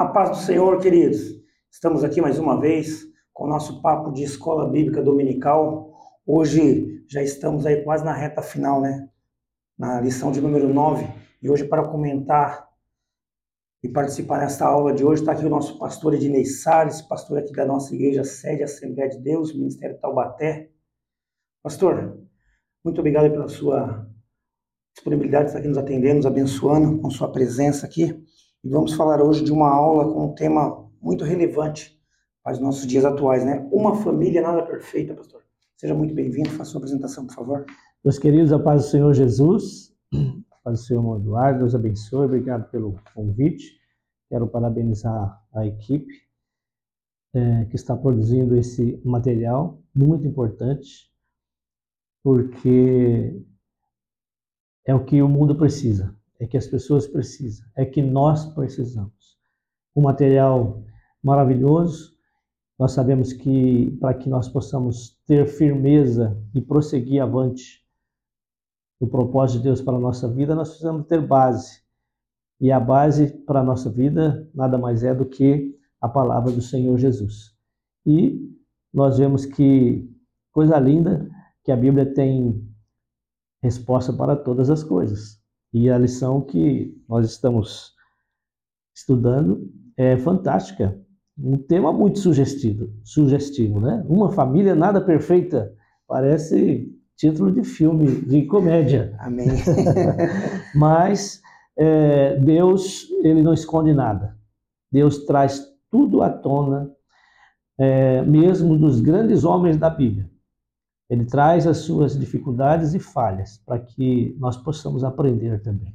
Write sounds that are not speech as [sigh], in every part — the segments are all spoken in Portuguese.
A paz do Senhor, queridos. Estamos aqui mais uma vez com o nosso papo de escola bíblica dominical. Hoje já estamos aí quase na reta final, né? Na lição de número 9. E hoje para comentar e participar desta aula de hoje está aqui o nosso pastor Ednei Salles, pastor aqui da nossa igreja sede Assembleia de Deus, Ministério Taubaté. Pastor, muito obrigado pela sua disponibilidade de estar aqui nos atendendo, nos abençoando com sua presença aqui. E vamos falar hoje de uma aula com um tema muito relevante para os nossos dias atuais, né? Uma família nada perfeita, pastor. Seja muito bem-vindo, faça sua apresentação, por favor. Meus queridos, a paz do Senhor Jesus, a paz do Senhor Eduardo, Deus abençoe, obrigado pelo convite. Quero parabenizar a equipe é, que está produzindo esse material muito importante, porque é o que o mundo precisa é que as pessoas precisam, é que nós precisamos. Um material maravilhoso, nós sabemos que para que nós possamos ter firmeza e prosseguir avante o propósito de Deus para a nossa vida, nós precisamos ter base. E a base para a nossa vida nada mais é do que a palavra do Senhor Jesus. E nós vemos que coisa linda que a Bíblia tem resposta para todas as coisas. E a lição que nós estamos estudando é fantástica. Um tema muito sugestivo, sugestivo, né? Uma família nada perfeita. Parece título de filme de comédia. Amém. [laughs] Mas é, Deus, ele não esconde nada. Deus traz tudo à tona, é, mesmo dos grandes homens da Bíblia. Ele traz as suas dificuldades e falhas para que nós possamos aprender também.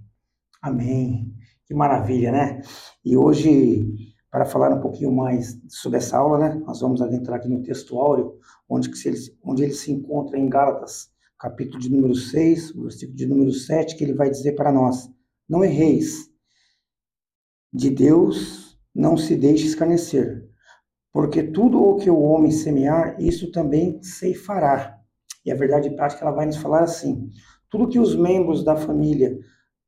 Amém. Que maravilha, né? E hoje, para falar um pouquinho mais sobre essa aula, né, nós vamos adentrar aqui no texto áureo, onde, ele, onde ele se encontra em Gálatas, capítulo de número 6, versículo de número 7, que ele vai dizer para nós: Não erreis, de Deus não se deixe escarnecer, porque tudo o que o homem semear, isso também ceifará. E a verdade prática ela vai nos falar assim: tudo que os membros da família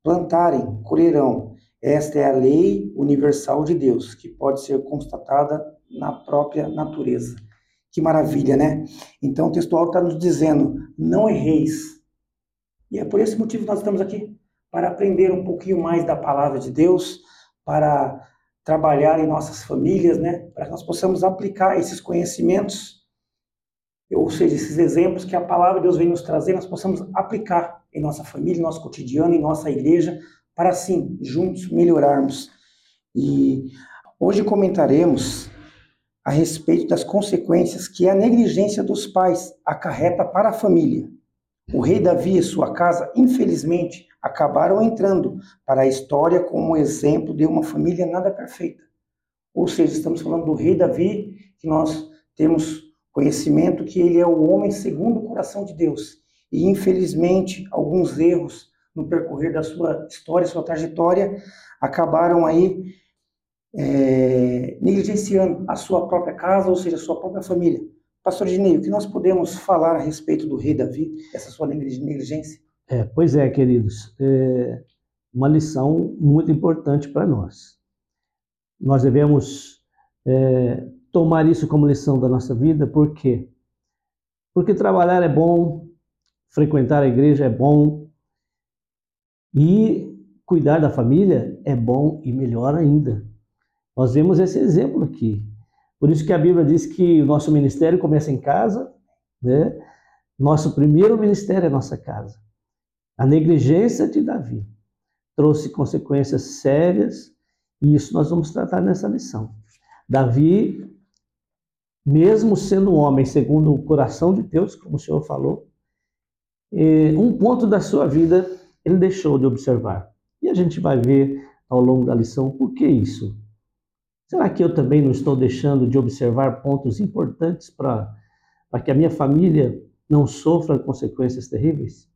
plantarem, colherão. Esta é a lei universal de Deus, que pode ser constatada na própria natureza. Que maravilha, né? Então o textual está nos dizendo: não erreis. E é por esse motivo que nós estamos aqui para aprender um pouquinho mais da palavra de Deus, para trabalhar em nossas famílias, né? Para que nós possamos aplicar esses conhecimentos ou seja, esses exemplos que a palavra de Deus vem nos trazer, nós possamos aplicar em nossa família, em nosso cotidiano, em nossa igreja, para assim, juntos, melhorarmos. E hoje comentaremos a respeito das consequências que a negligência dos pais acarreta para a família. O rei Davi e sua casa, infelizmente, acabaram entrando para a história como exemplo de uma família nada perfeita. Ou seja, estamos falando do rei Davi, que nós temos Conhecimento que ele é o homem segundo o coração de Deus. E, infelizmente, alguns erros no percorrer da sua história, sua trajetória, acabaram aí é, negligenciando a sua própria casa, ou seja, a sua própria família. Pastor Dinei, o que nós podemos falar a respeito do rei Davi, essa sua negligência? É, pois é, queridos, é uma lição muito importante para nós. Nós devemos é, tomar isso como lição da nossa vida, por quê? Porque trabalhar é bom, frequentar a igreja é bom e cuidar da família é bom e melhor ainda. Nós vemos esse exemplo aqui. Por isso que a Bíblia diz que o nosso ministério começa em casa, né? Nosso primeiro ministério é nossa casa. A negligência de Davi trouxe consequências sérias e isso nós vamos tratar nessa lição. Davi mesmo sendo um homem segundo o coração de Deus, como o Senhor falou, um ponto da sua vida ele deixou de observar. E a gente vai ver ao longo da lição por que isso. Será que eu também não estou deixando de observar pontos importantes para que a minha família não sofra consequências terríveis?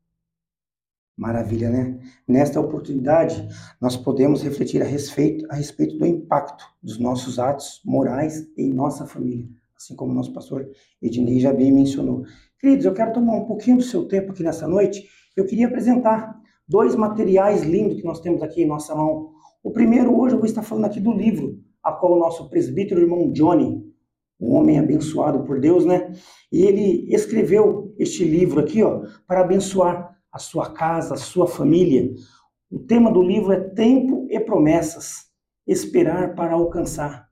Maravilha, né? Nesta oportunidade, nós podemos refletir a respeito, a respeito do impacto dos nossos atos morais em nossa família assim como o nosso pastor Ednei já bem mencionou. Queridos, eu quero tomar um pouquinho do seu tempo aqui nessa noite. Eu queria apresentar dois materiais lindos que nós temos aqui em nossa mão. O primeiro, hoje, eu vou estar falando aqui do livro a qual o nosso presbítero irmão Johnny, um homem abençoado por Deus, né? E ele escreveu este livro aqui, ó, para abençoar a sua casa, a sua família. O tema do livro é Tempo e Promessas, esperar para alcançar.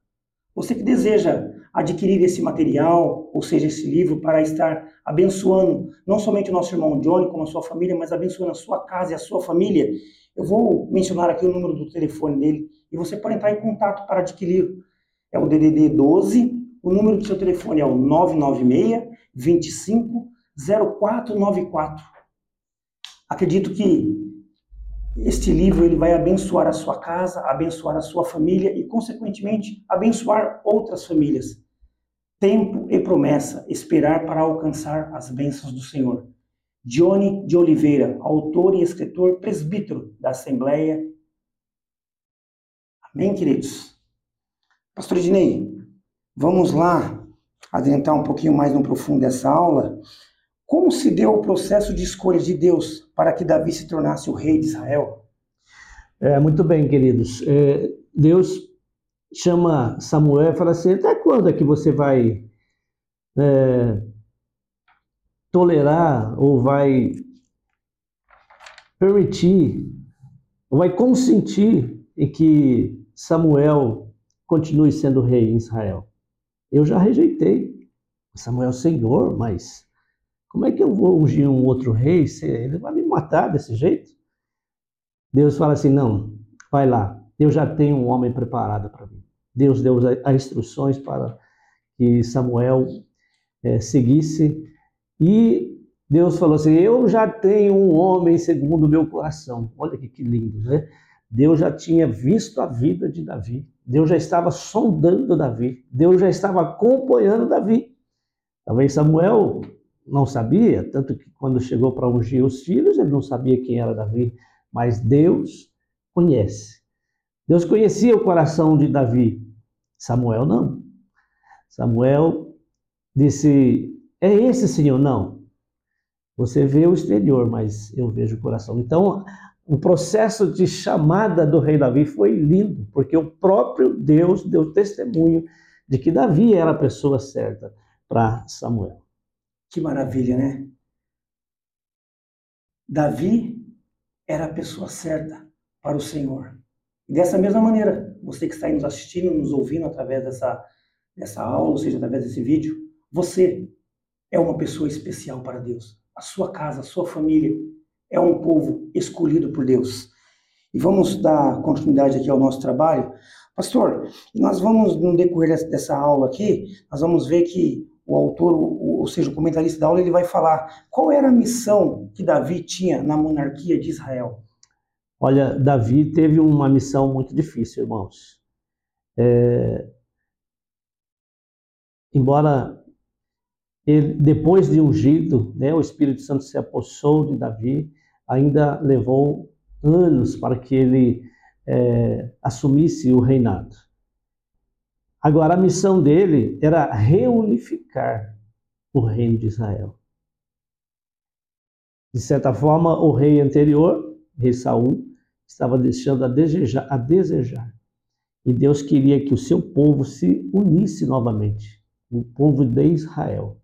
Você que deseja adquirir esse material, ou seja, esse livro, para estar abençoando não somente o nosso irmão Johnny, como a sua família, mas abençoando a sua casa e a sua família, eu vou mencionar aqui o número do telefone dele e você pode entrar em contato para adquirir. É o DDD 12, o número do seu telefone é o 996 25 0494. Acredito que este livro ele vai abençoar a sua casa, abençoar a sua família e, consequentemente, abençoar outras famílias. Tempo e promessa, esperar para alcançar as bênçãos do Senhor. Johnny de Oliveira, autor e escritor presbítero da Assembleia. Amém, queridos? Pastor Ednei, vamos lá adentrar um pouquinho mais no profundo dessa aula. Como se deu o processo de escolha de Deus para que Davi se tornasse o rei de Israel? É, muito bem, queridos. É, Deus chama Samuel e fala assim: até quando é que você vai é, tolerar ou vai permitir, ou vai consentir em que Samuel continue sendo rei em Israel? Eu já rejeitei Samuel, Senhor, mas como é que eu vou ungir um outro rei? Ele vai me matar desse jeito? Deus fala assim: não, vai lá, eu já tenho um homem preparado para mim. Deus deu as instruções para que Samuel é, seguisse e Deus falou assim: Eu já tenho um homem segundo o meu coração. Olha que, que lindo, né? Deus já tinha visto a vida de Davi. Deus já estava sondando Davi. Deus já estava acompanhando Davi. Talvez Samuel não sabia, tanto que quando chegou para ungir os filhos, ele não sabia quem era Davi, mas Deus conhece. Deus conhecia o coração de Davi. Samuel não. Samuel disse: É esse Senhor? Não. Você vê o exterior, mas eu vejo o coração. Então, o processo de chamada do rei Davi foi lindo, porque o próprio Deus deu testemunho de que Davi era a pessoa certa para Samuel. Que maravilha, né? Davi era a pessoa certa para o Senhor. E dessa mesma maneira, você que está aí nos assistindo, nos ouvindo através dessa, dessa aula, ou seja, através desse vídeo, você é uma pessoa especial para Deus. A sua casa, a sua família é um povo escolhido por Deus. E vamos dar continuidade aqui ao nosso trabalho. Pastor, nós vamos, no decorrer dessa aula aqui, nós vamos ver que o autor, ou seja, o comentarista da aula, ele vai falar qual era a missão que Davi tinha na monarquia de Israel. Olha, Davi teve uma missão muito difícil, irmãos. É... Embora ele, depois de ungido, né, o Espírito Santo se apossou de Davi, ainda levou anos para que ele é, assumisse o reinado. Agora, a missão dele era reunificar o reino de Israel. De certa forma, o rei anterior, rei Saul, estava deixando a desejar, a desejar. E Deus queria que o seu povo se unisse novamente, o povo de Israel.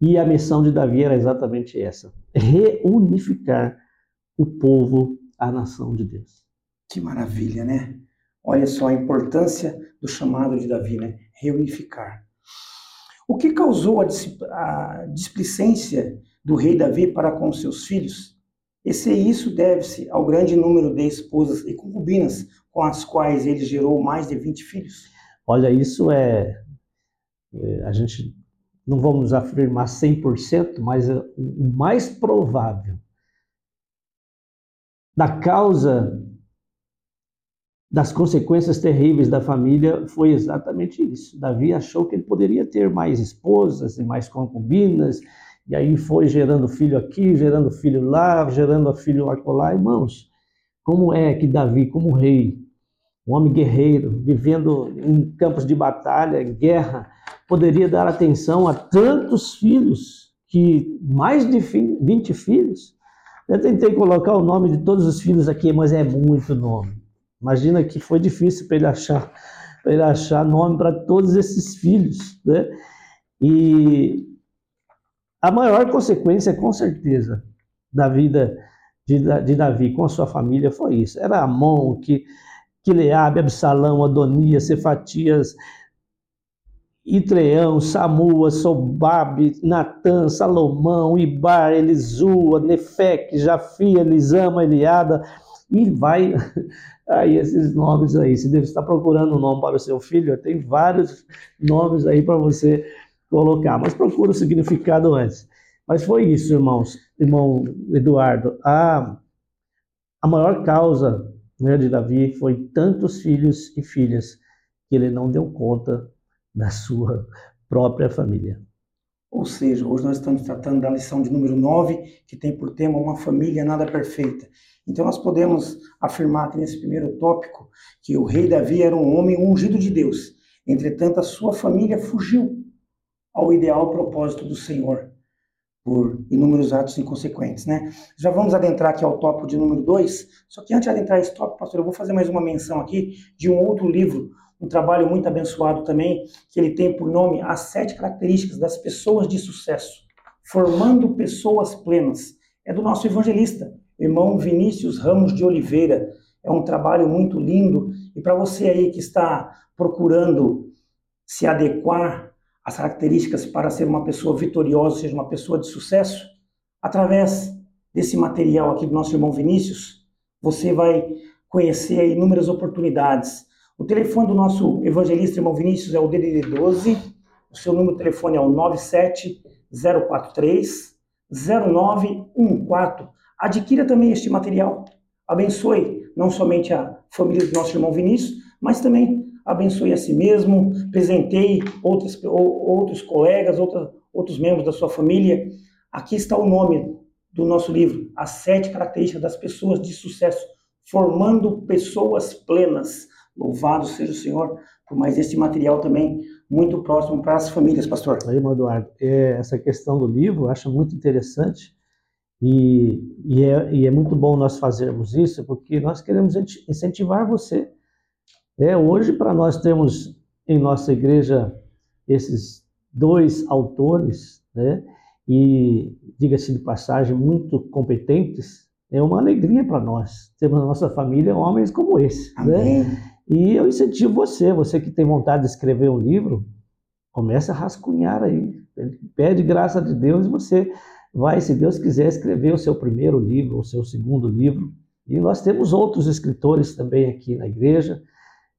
E a missão de Davi era exatamente essa: reunificar o povo à nação de Deus. Que maravilha, né? Olha só a importância do chamado de Davi, né? Reunificar. O que causou a, a displicência do rei Davi para com seus filhos? Esse isso deve-se ao grande número de esposas e concubinas com as quais ele gerou mais de 20 filhos. Olha, isso é, é a gente não vamos afirmar 100%, mas é o mais provável da causa das consequências terríveis da família foi exatamente isso. Davi achou que ele poderia ter mais esposas e mais concubinas, e aí foi gerando filho aqui, gerando filho lá, gerando filho acolá. Irmãos, como é que Davi, como rei, um homem guerreiro, vivendo em campos de batalha, guerra, poderia dar atenção a tantos filhos, que mais de 20 filhos? Eu tentei colocar o nome de todos os filhos aqui, mas é muito nome. Imagina que foi difícil para ele achar para ele achar nome para todos esses filhos, né? E a maior consequência, com certeza, da vida de, de Davi com a sua família foi isso. Era Amon, que, Quileabe, Absalão, Adonias, Cefatias, Itreão, Samua, Sobabe, Natã, Salomão, Ibar, Elisua, Nefec, Jafi, Elisama, Eliada, e vai aí esses nomes aí. Se deve estar procurando um nome para o seu filho, tem vários nomes aí para você colocar, mas procura o significado antes. Mas foi isso, irmãos, irmão Eduardo. A, a maior causa né, de Davi foi tantos filhos e filhas que ele não deu conta da sua própria família. Ou seja, hoje nós estamos tratando da lição de número 9, que tem por tema uma família nada perfeita. Então nós podemos afirmar que nesse primeiro tópico que o rei Davi era um homem ungido de Deus. Entretanto, a sua família fugiu ao ideal propósito do Senhor por inúmeros atos inconsequentes, né? Já vamos adentrar aqui ao tópico de número 2, só que antes de adentrar esse tópico, pastor, eu vou fazer mais uma menção aqui de um outro livro, um trabalho muito abençoado também, que ele tem por nome As Sete Características das Pessoas de Sucesso, Formando Pessoas Plenas. É do nosso evangelista, irmão Vinícius Ramos de Oliveira. É um trabalho muito lindo e para você aí que está procurando se adequar as características para ser uma pessoa vitoriosa, seja uma pessoa de sucesso, através desse material aqui do nosso irmão Vinícius, você vai conhecer inúmeras oportunidades. O telefone do nosso evangelista irmão Vinícius é o DDD 12, o seu número de telefone é o 97043 0914. Adquira também este material. Abençoe não somente a família do nosso irmão Vinícius, mas também abençoe a si mesmo, presenteie outros, outros colegas, outra, outros membros da sua família. Aqui está o nome do nosso livro, As Sete Características das Pessoas de Sucesso, Formando Pessoas Plenas. Louvado seja o Senhor por mais esse material também muito próximo para as famílias, pastor. Aí, Eduardo, é, essa questão do livro eu acho muito interessante e, e, é, e é muito bom nós fazermos isso porque nós queremos incentivar você é, hoje, para nós termos em nossa igreja esses dois autores, né, e, diga-se de passagem, muito competentes, é uma alegria para nós termos na nossa família homens como esse. Né? Amém. Né? E eu incentivo você, você que tem vontade de escrever um livro, comece a rascunhar aí, pede graça de Deus e você vai, se Deus quiser, escrever o seu primeiro livro, o seu segundo livro. E nós temos outros escritores também aqui na igreja,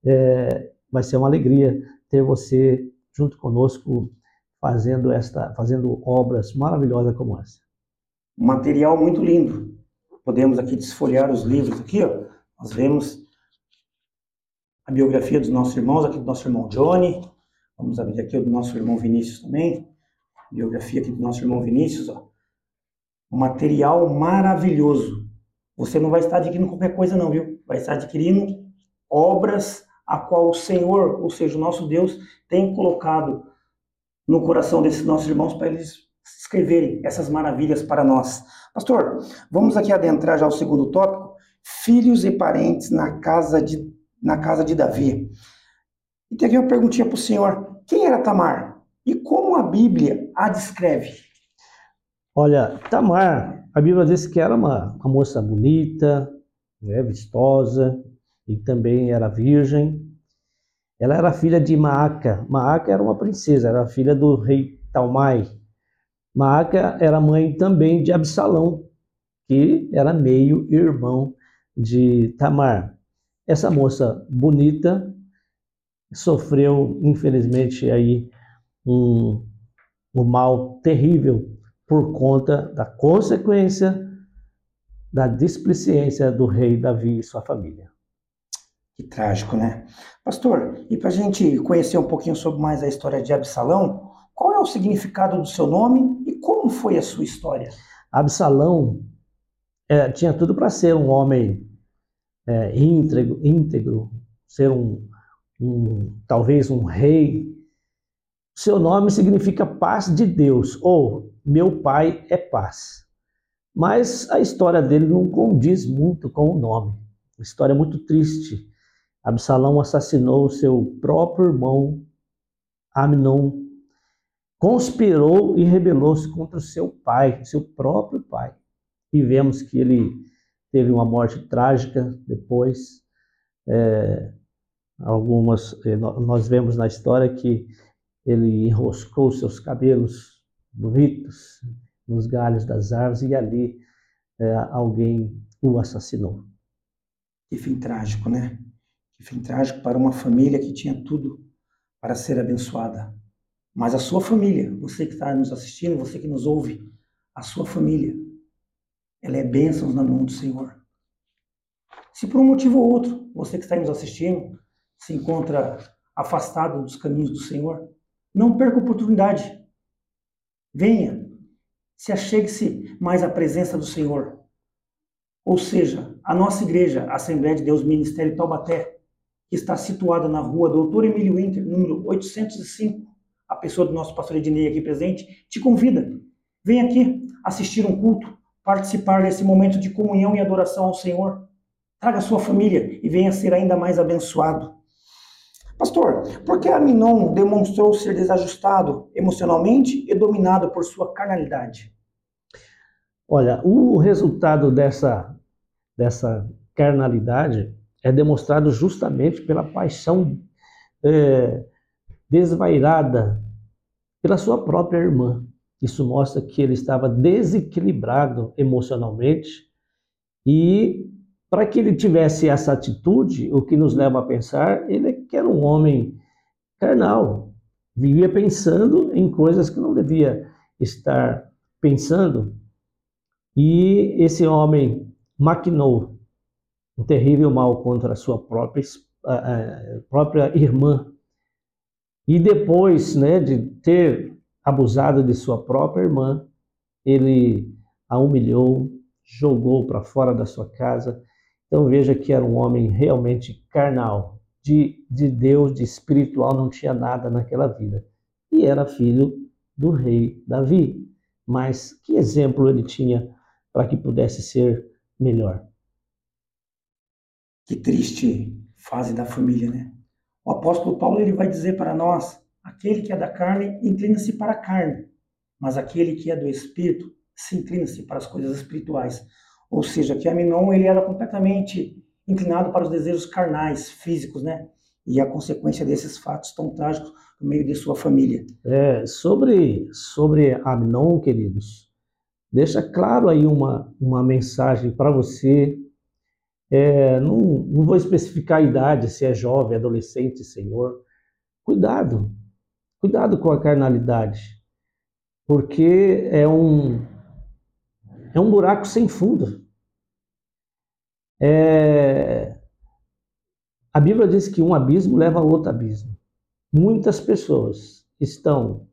é, vai ser uma alegria ter você junto conosco fazendo esta, fazendo obras maravilhosas como essa. Material muito lindo. Podemos aqui desfolhar os livros aqui, ó. Nós vemos a biografia dos nossos irmãos, aqui do nosso irmão Johnny. Vamos abrir aqui o do nosso irmão Vinícius também. Biografia aqui do nosso irmão Vinícius, ó. Um material maravilhoso. Você não vai estar adquirindo qualquer coisa não, viu? Vai estar adquirindo obras a qual o Senhor, ou seja, o nosso Deus, tem colocado no coração desses nossos irmãos para eles escreverem essas maravilhas para nós. Pastor, vamos aqui adentrar já o segundo tópico, filhos e parentes na casa de, na casa de Davi. E teve uma perguntinha para o senhor, quem era Tamar? E como a Bíblia a descreve? Olha, Tamar, a Bíblia diz que era uma, uma moça bonita, né, vistosa, e também era virgem. Ela era filha de Maaca. Maaca era uma princesa, era filha do rei Talmai. Maaca era mãe também de Absalão, que era meio irmão de Tamar. Essa moça bonita sofreu, infelizmente, aí um, um mal terrível por conta da consequência da displicência do rei Davi e sua família. Que trágico, né? Pastor, e para a gente conhecer um pouquinho sobre mais a história de Absalão, qual é o significado do seu nome e como foi a sua história? Absalão é, tinha tudo para ser um homem é, íntegro, íntegro, ser um, um, talvez um rei. Seu nome significa paz de Deus, ou meu pai é paz. Mas a história dele não condiz muito com o nome. Uma história muito triste Absalão assassinou seu próprio irmão Amnon, conspirou e rebelou-se contra seu pai, seu próprio pai. E vemos que ele teve uma morte trágica depois. É, algumas é, nós vemos na história que ele enroscou seus cabelos bonitos nos galhos das árvores e ali é, alguém o assassinou. Que fim trágico, né? Que fim trágico para uma família que tinha tudo para ser abençoada. Mas a sua família, você que está nos assistindo, você que nos ouve, a sua família, ela é bênção na mão do Senhor. Se por um motivo ou outro, você que está nos assistindo, se encontra afastado dos caminhos do Senhor, não perca a oportunidade. Venha, se achegue-se mais à presença do Senhor. Ou seja, a nossa igreja, a Assembleia de Deus Ministério Taubaté, que está situada na rua Doutor Emílio Winter, número 805, a pessoa do nosso pastor Ednei aqui presente, te convida. Vem aqui assistir um culto, participar desse momento de comunhão e adoração ao Senhor. Traga sua família e venha ser ainda mais abençoado. Pastor, por que Aminon demonstrou ser desajustado emocionalmente e dominado por sua carnalidade? Olha, o resultado dessa dessa carnalidade é demonstrado justamente pela paixão é, desvairada pela sua própria irmã. Isso mostra que ele estava desequilibrado emocionalmente e para que ele tivesse essa atitude, o que nos leva a pensar, ele é era um homem carnal, vivia pensando em coisas que não devia estar pensando. E esse homem maquinou um terrível mal contra a sua própria, a, a própria irmã. E depois né, de ter abusado de sua própria irmã, ele a humilhou, jogou para fora da sua casa. Então veja que era um homem realmente carnal, de, de Deus, de espiritual, não tinha nada naquela vida. E era filho do rei Davi. Mas que exemplo ele tinha para que pudesse ser melhor. Que triste fase da família, né? O apóstolo Paulo ele vai dizer para nós: aquele que é da carne inclina-se para a carne, mas aquele que é do espírito se inclina-se para as coisas espirituais. Ou seja, que Aminon ele era completamente inclinado para os desejos carnais, físicos, né? E a consequência desses fatos tão trágicos no meio de sua família. É, sobre sobre Aminon, queridos, deixa claro aí uma, uma mensagem para você. É, não, não vou especificar a idade, se é jovem, adolescente, senhor. Cuidado, cuidado com a carnalidade, porque é um, é um buraco sem fundo. É, a Bíblia diz que um abismo leva a outro abismo. Muitas pessoas estão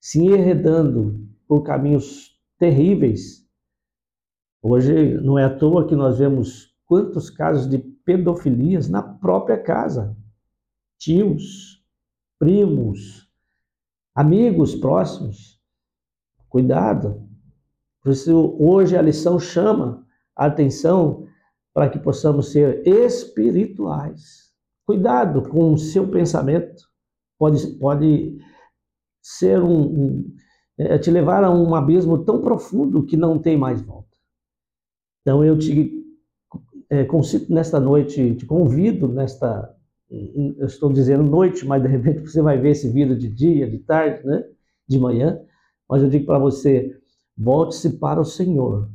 se enredando por caminhos terríveis. Hoje não é à toa que nós vemos quantos casos de pedofilias na própria casa. Tios, primos, amigos próximos. Cuidado. Por isso, hoje a lição chama a atenção para que possamos ser espirituais. Cuidado com o seu pensamento. Pode, pode ser um, um é, te levar a um abismo tão profundo que não tem mais volta. Então eu te é, nesta noite, te convido nesta, eu estou dizendo noite, mas de repente você vai ver esse vídeo de dia, de tarde, né? de manhã, mas eu digo para você, volte-se para o Senhor,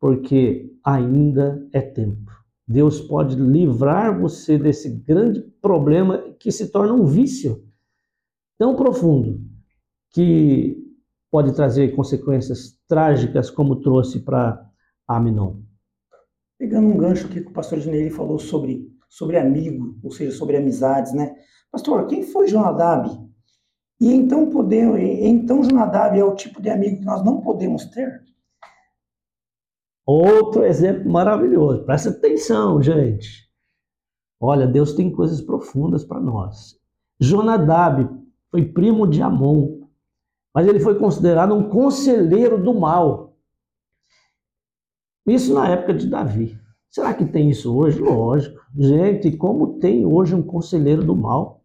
porque ainda é tempo. Deus pode livrar você desse grande problema que se torna um vício tão profundo que pode trazer consequências trágicas, como trouxe para Aminon. Pegando um gancho aqui que o pastor Dinei falou sobre, sobre amigo, ou seja, sobre amizades, né? Pastor, quem foi Jonadab? E então, poder, então Jonadab é o tipo de amigo que nós não podemos ter? Outro exemplo maravilhoso. Presta atenção, gente. Olha, Deus tem coisas profundas para nós. Jonadab foi primo de Amon, mas ele foi considerado um conselheiro do mal. Isso na época de Davi. Será que tem isso hoje? Lógico. Gente, como tem hoje um conselheiro do mal?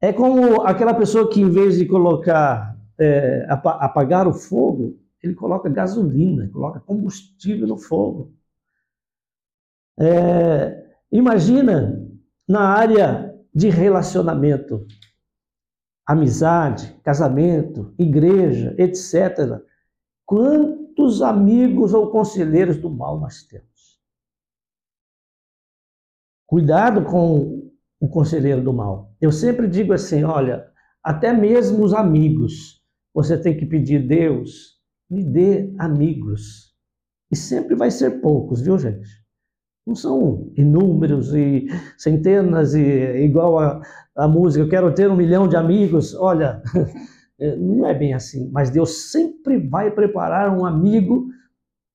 É como aquela pessoa que, em vez de colocar, é, apagar o fogo, ele coloca gasolina, coloca combustível no fogo. É, imagina na área de relacionamento, amizade, casamento, igreja, etc. Quantos amigos ou conselheiros do mal nós temos? Cuidado com o conselheiro do mal. Eu sempre digo assim: olha, até mesmo os amigos, você tem que pedir, Deus, me dê amigos. E sempre vai ser poucos, viu, gente? Não são inúmeros e centenas e igual a, a música, eu quero ter um milhão de amigos. Olha, [laughs] não é bem assim, mas Deus sempre vai preparar um amigo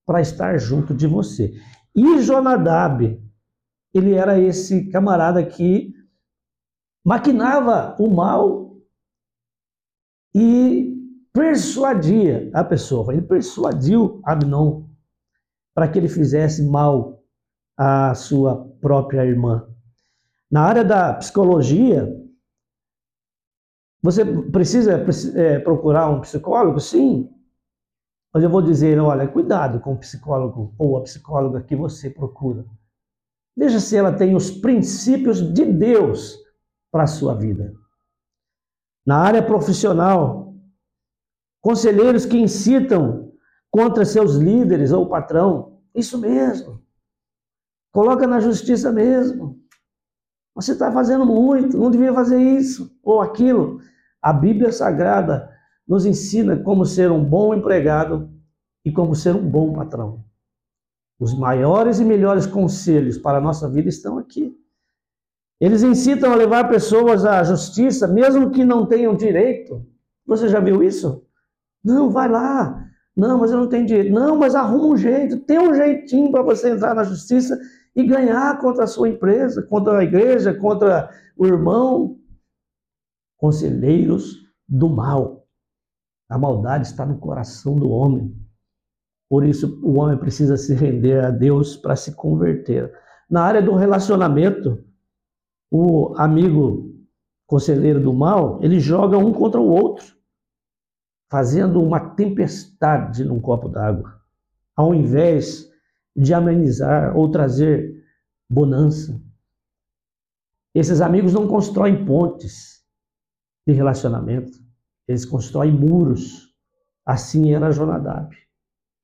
para estar junto de você. E Jonadab, ele era esse camarada que maquinava o mal e persuadia a pessoa. Ele persuadiu Abnon para que ele fizesse mal à sua própria irmã. Na área da psicologia, você precisa é, procurar um psicólogo? Sim. Mas eu vou dizer, olha, cuidado com o psicólogo ou a psicóloga que você procura. Veja se ela tem os princípios de Deus para a sua vida. Na área profissional, conselheiros que incitam contra seus líderes ou patrão, isso mesmo. Coloca na justiça mesmo. Você está fazendo muito, não devia fazer isso ou aquilo. A Bíblia Sagrada nos ensina como ser um bom empregado e como ser um bom patrão. Os maiores e melhores conselhos para a nossa vida estão aqui. Eles incitam a levar pessoas à justiça, mesmo que não tenham direito. Você já viu isso? Não, vai lá. Não, mas eu não tenho direito. Não, mas arruma um jeito. Tem um jeitinho para você entrar na justiça e ganhar contra a sua empresa, contra a igreja, contra o irmão. Conselheiros do mal. A maldade está no coração do homem. Por isso, o homem precisa se render a Deus para se converter. Na área do relacionamento, o amigo conselheiro do mal, ele joga um contra o outro, fazendo uma tempestade num copo d'água, ao invés de amenizar ou trazer bonança. Esses amigos não constroem pontes de relacionamento, eles constroem muros. Assim era Jonadab.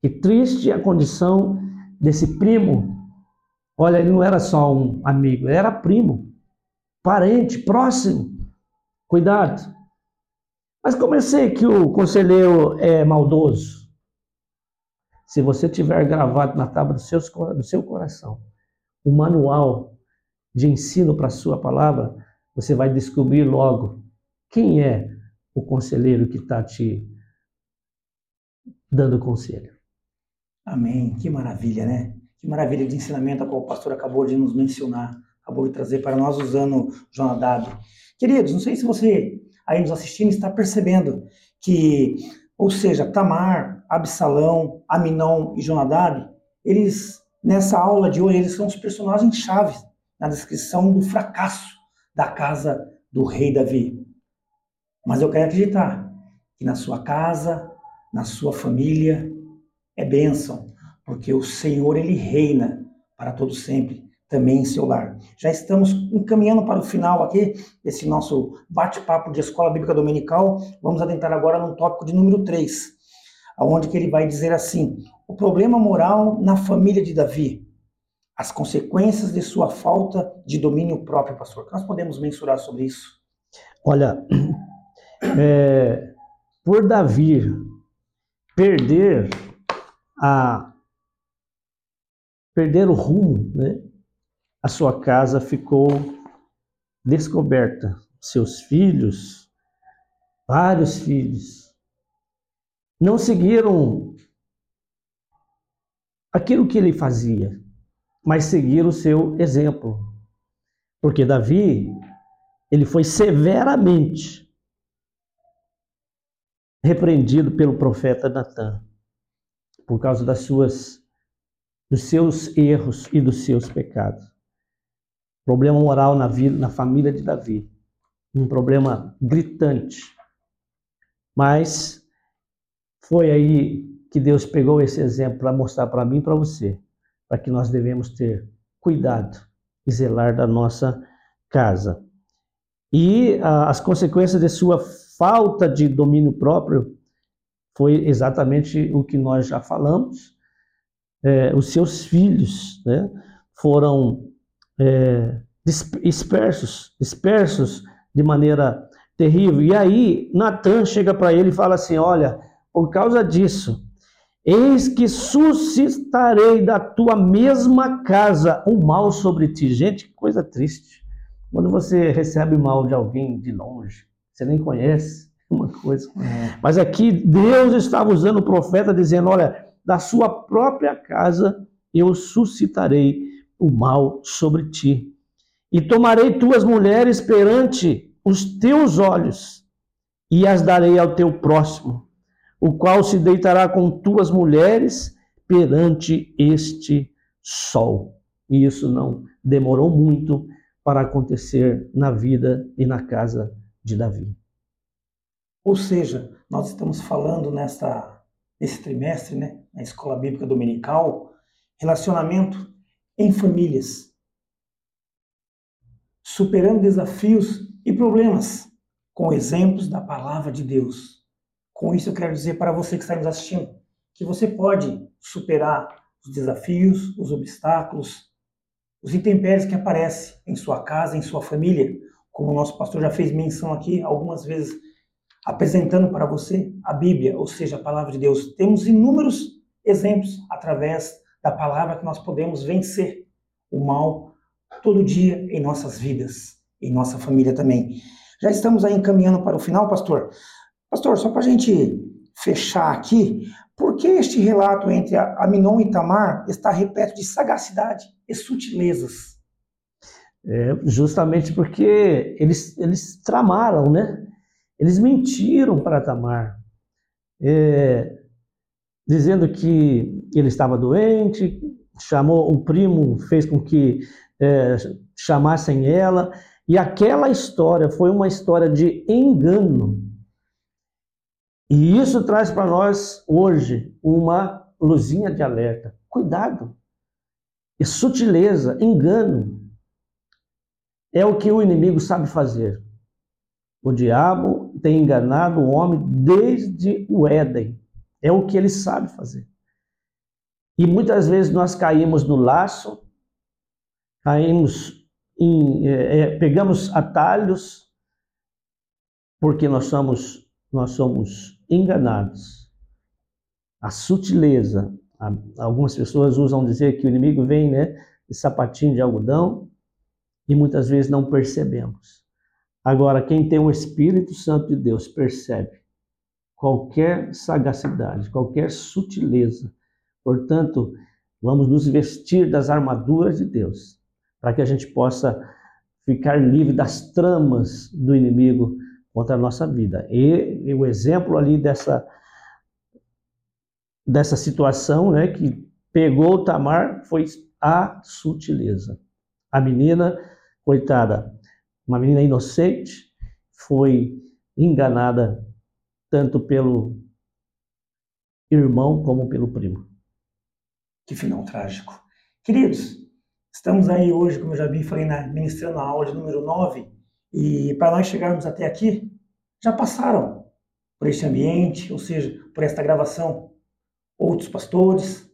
Que triste a condição desse primo. Olha, ele não era só um amigo, ele era primo, parente, próximo. Cuidado. Mas sei que o conselheiro é maldoso? Se você tiver gravado na tábua do seu, do seu coração o manual de ensino para a sua palavra, você vai descobrir logo quem é o conselheiro que está te dando conselho. Amém. Que maravilha, né? Que maravilha de ensinamento a qual o pastor acabou de nos mencionar, acabou de trazer para nós usando Jonadab. Queridos, não sei se você aí nos assistindo está percebendo que ou seja, Tamar, Absalão, Aminon e Jonadab, eles, nessa aula de hoje, eles são os personagens chaves na descrição do fracasso da casa do rei Davi. Mas eu quero acreditar que na sua casa, na sua família, é bênção, porque o Senhor, Ele reina para todo sempre também em seu lar. Já estamos encaminhando para o final aqui desse nosso bate-papo de Escola Bíblica Dominical. Vamos adentrar agora no tópico de número 3, aonde que ele vai dizer assim: o problema moral na família de Davi, as consequências de sua falta de domínio próprio, pastor. Nós podemos mensurar sobre isso? Olha, é, por Davi perder a perder o rumo, né? a sua casa ficou descoberta. Seus filhos, vários filhos, não seguiram aquilo que ele fazia, mas seguiram o seu exemplo. Porque Davi, ele foi severamente repreendido pelo profeta Natan por causa das suas dos seus erros e dos seus pecados. Problema moral na vida, na família de Davi, um problema gritante. Mas foi aí que Deus pegou esse exemplo para mostrar para mim e para você, para que nós devemos ter cuidado e zelar da nossa casa. E ah, as consequências de sua falta de domínio próprio foi exatamente o que nós já falamos. É, os seus filhos né, foram é, dispersos, dispersos de maneira terrível. E aí Natan chega para ele e fala assim: Olha, por causa disso, eis que suscitarei da tua mesma casa o mal sobre ti. Gente, que coisa triste. Quando você recebe mal de alguém de longe, você nem conhece, [laughs] uma coisa. É. Mas aqui Deus estava usando o profeta dizendo: Olha, da sua própria casa eu suscitarei o mal sobre ti. E tomarei tuas mulheres perante os teus olhos e as darei ao teu próximo, o qual se deitará com tuas mulheres perante este sol. E isso não demorou muito para acontecer na vida e na casa de Davi. Ou seja, nós estamos falando nesta, nesse trimestre, né, na Escola Bíblica Dominical, relacionamento em famílias, superando desafios e problemas com exemplos da palavra de Deus. Com isso eu quero dizer para você que está nos assistindo que você pode superar os desafios, os obstáculos, os intempéries que aparecem em sua casa, em sua família, como o nosso pastor já fez menção aqui algumas vezes apresentando para você a Bíblia, ou seja, a palavra de Deus. Temos inúmeros exemplos através da palavra que nós podemos vencer o mal todo dia em nossas vidas, em nossa família também. Já estamos aí encaminhando para o final, pastor. Pastor, só para a gente fechar aqui, por que este relato entre Aminon e Tamar está repleto de sagacidade e sutilezas? É, justamente porque eles, eles tramaram, né? Eles mentiram para Tamar, é, dizendo que ele estava doente, chamou o primo, fez com que é, chamassem ela, e aquela história foi uma história de engano. E isso traz para nós hoje uma luzinha de alerta. Cuidado. E sutileza, engano, é o que o inimigo sabe fazer. O diabo tem enganado o homem desde o Éden. É o que ele sabe fazer. E muitas vezes nós caímos no laço, caímos em, é, é, pegamos atalhos, porque nós somos, nós somos enganados. A sutileza. Algumas pessoas usam dizer que o inimigo vem né, de sapatinho de algodão e muitas vezes não percebemos. Agora, quem tem o Espírito Santo de Deus percebe qualquer sagacidade, qualquer sutileza. Portanto, vamos nos vestir das armaduras de Deus, para que a gente possa ficar livre das tramas do inimigo contra a nossa vida. E, e o exemplo ali dessa dessa situação, né, que pegou o Tamar foi a sutileza. A menina, coitada, uma menina inocente, foi enganada tanto pelo irmão como pelo primo. Que final trágico. Queridos, estamos aí hoje, como eu já vi, falei, na, ministrando a aula de número 9, e para nós chegarmos até aqui, já passaram por este ambiente, ou seja, por esta gravação, outros pastores,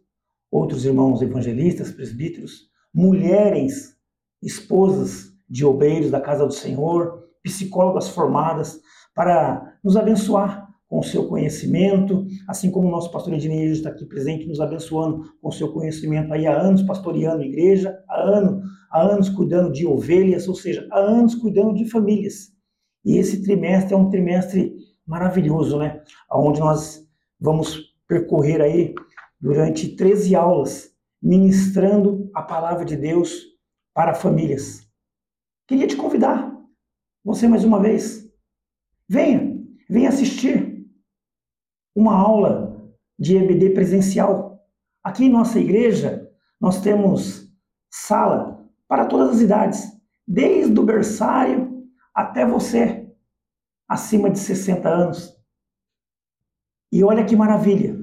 outros irmãos evangelistas, presbíteros, mulheres, esposas de obreiros da casa do Senhor, psicólogas formadas, para nos abençoar com o seu conhecimento, assim como o nosso pastor Ednei está aqui presente, nos abençoando com o seu conhecimento aí há anos, pastoreando igreja, há, ano, há anos cuidando de ovelhas, ou seja, há anos cuidando de famílias. E esse trimestre é um trimestre maravilhoso, né? Onde nós vamos percorrer aí durante 13 aulas, ministrando a palavra de Deus para famílias. Queria te convidar, você mais uma vez, venha, venha assistir uma aula de EBD presencial. Aqui em nossa igreja, Nós temos sala para todas as idades, desde o berçário até você, acima de 60 anos. E olha que maravilha,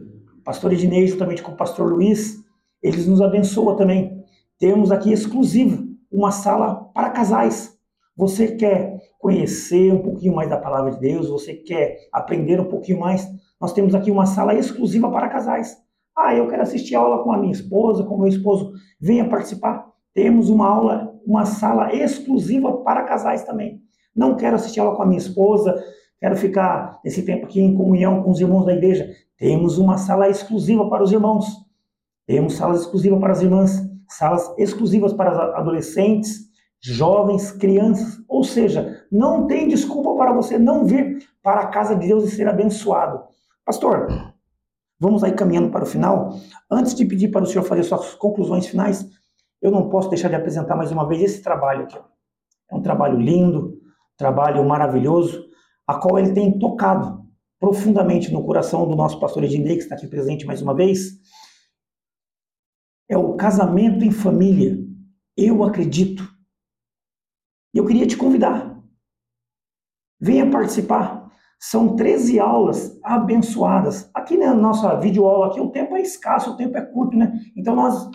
pastor Ednei, juntamente com o pastor Luiz, eles nos abençoam também. Temos aqui exclusivo uma sala para casais. Você quer conhecer um pouquinho mais da palavra de Deus, você quer aprender um pouquinho mais, nós temos aqui uma sala exclusiva para casais. Ah, eu quero assistir aula com a minha esposa, com o meu esposo, venha participar. Temos uma aula, uma sala exclusiva para casais também. Não quero assistir aula com a minha esposa, quero ficar esse tempo aqui em comunhão com os irmãos da igreja. Temos uma sala exclusiva para os irmãos. Temos salas exclusivas para as irmãs, salas exclusivas para adolescentes, jovens, crianças. Ou seja, não tem desculpa para você não vir para a casa de Deus e ser abençoado. Pastor, vamos aí caminhando para o final. Antes de pedir para o senhor fazer suas conclusões finais, eu não posso deixar de apresentar mais uma vez esse trabalho aqui. É um trabalho lindo, um trabalho maravilhoso, a qual ele tem tocado profundamente no coração do nosso pastor Ednei, que está aqui presente mais uma vez. É o casamento em família. Eu acredito. E eu queria te convidar. Venha participar. São 13 aulas abençoadas. Aqui na nossa videoaula, aqui o tempo é escasso, o tempo é curto, né? Então nós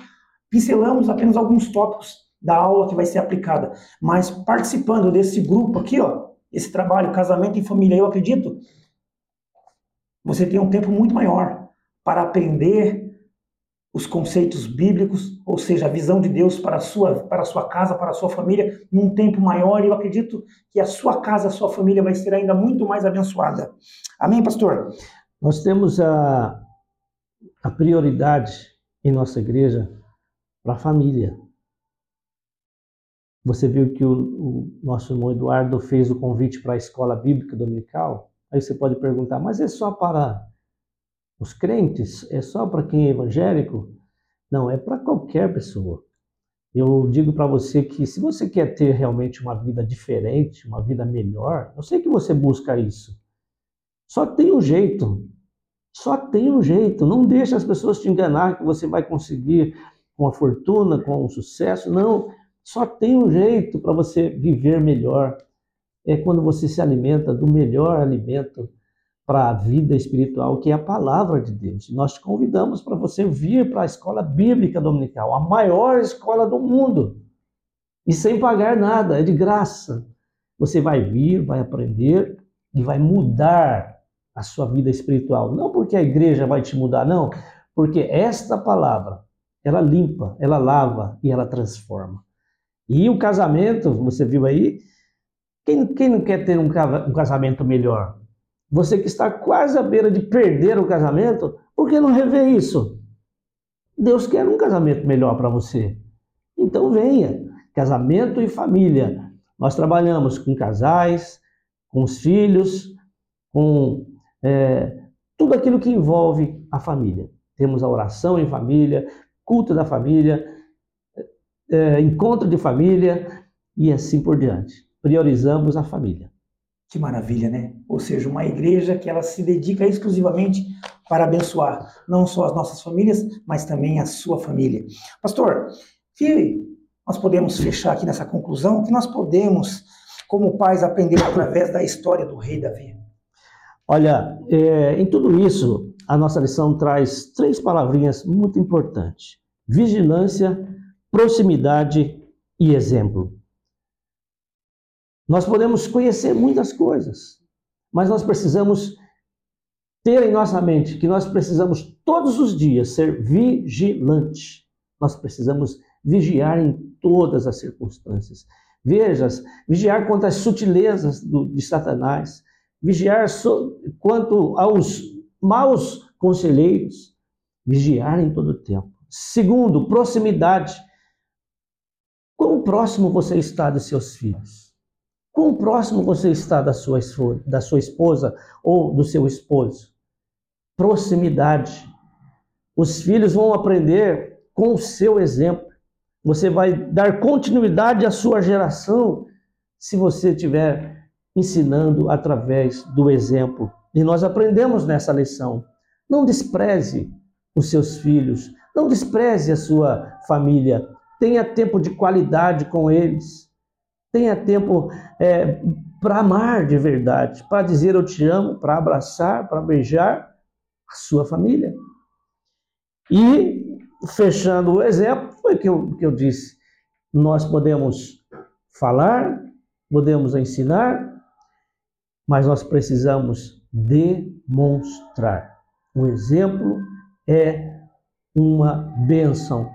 pincelamos apenas alguns tópicos da aula que vai ser aplicada. Mas participando desse grupo aqui, ó, esse trabalho casamento em família, eu acredito, você tem um tempo muito maior para aprender os conceitos bíblicos, ou seja, a visão de Deus para a sua, para a sua casa, para a sua família, num tempo maior. E eu acredito que a sua casa, a sua família vai ser ainda muito mais abençoada. Amém, pastor? Nós temos a, a prioridade em nossa igreja para a família. Você viu que o, o, nosso irmão Eduardo fez o convite para a escola bíblica dominical? Aí você pode perguntar, mas é só para os crentes? É só para quem é evangélico? Não, é para qualquer pessoa. Eu digo para você que se você quer ter realmente uma vida diferente, uma vida melhor, eu sei que você busca isso. Só tem um jeito. Só tem um jeito. Não deixe as pessoas te enganar que você vai conseguir com a fortuna, com o sucesso. Não. Só tem um jeito para você viver melhor. É quando você se alimenta do melhor alimento para a vida espiritual, que é a palavra de Deus. Nós te convidamos para você vir para a escola bíblica dominical, a maior escola do mundo, e sem pagar nada, é de graça. Você vai vir, vai aprender e vai mudar a sua vida espiritual. Não porque a igreja vai te mudar, não, porque esta palavra, ela limpa, ela lava e ela transforma. E o casamento, você viu aí, quem, quem não quer ter um casamento melhor? Você que está quase à beira de perder o casamento, por que não rever isso? Deus quer um casamento melhor para você. Então venha. Casamento e família. Nós trabalhamos com casais, com os filhos, com é, tudo aquilo que envolve a família. Temos a oração em família, culto da família, é, encontro de família e assim por diante. Priorizamos a família. Que maravilha, né? Ou seja, uma igreja que ela se dedica exclusivamente para abençoar não só as nossas famílias, mas também a sua família. Pastor, que nós podemos fechar aqui nessa conclusão, que nós podemos, como pais, aprender através da história do rei Davi? Olha, é, em tudo isso, a nossa lição traz três palavrinhas muito importantes: vigilância, proximidade e exemplo. Nós podemos conhecer muitas coisas, mas nós precisamos ter em nossa mente que nós precisamos todos os dias ser vigilantes. Nós precisamos vigiar em todas as circunstâncias. Vejas, vigiar quanto às sutilezas do, de Satanás, vigiar so, quanto aos maus conselheiros, vigiar em todo o tempo. Segundo, proximidade. Quão próximo você está de seus filhos? Quão próximo você está da sua, da sua esposa ou do seu esposo? Proximidade. Os filhos vão aprender com o seu exemplo. Você vai dar continuidade à sua geração se você estiver ensinando através do exemplo. E nós aprendemos nessa lição. Não despreze os seus filhos, Não despreze a sua família. Tenha tempo de qualidade com eles. Tenha tempo é, para amar de verdade, para dizer eu te amo, para abraçar, para beijar a sua família. E, fechando o exemplo, foi que eu, que eu disse. Nós podemos falar, podemos ensinar, mas nós precisamos demonstrar. Um exemplo é uma bênção.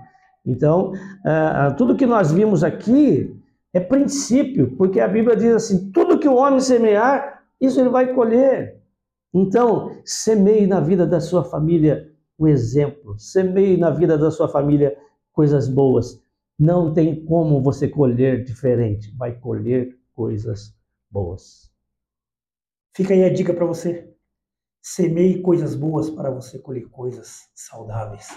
Então, uh, tudo que nós vimos aqui é princípio, porque a Bíblia diz assim: tudo que o homem semear, isso ele vai colher. Então, semeie na vida da sua família o exemplo, semeie na vida da sua família coisas boas. Não tem como você colher diferente, vai colher coisas boas. Fica aí a dica para você. Semeie coisas boas para você colher coisas saudáveis.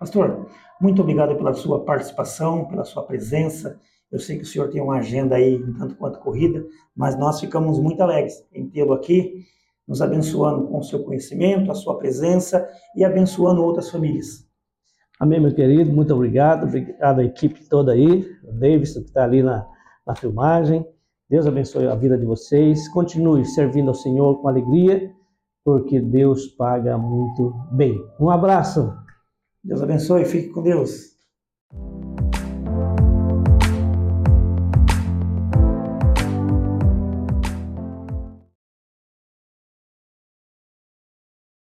Pastor, muito obrigado pela sua participação, pela sua presença. Eu sei que o senhor tem uma agenda aí tanto quanto corrida, mas nós ficamos muito alegres em tê-lo aqui, nos abençoando com o seu conhecimento, a sua presença e abençoando outras famílias. Amém, meu querido, muito obrigado. Obrigado à equipe toda aí, o Davidson que está ali na, na filmagem. Deus abençoe a vida de vocês. Continue servindo ao Senhor com alegria, porque Deus paga muito bem. Um abraço. Deus abençoe, fique com Deus.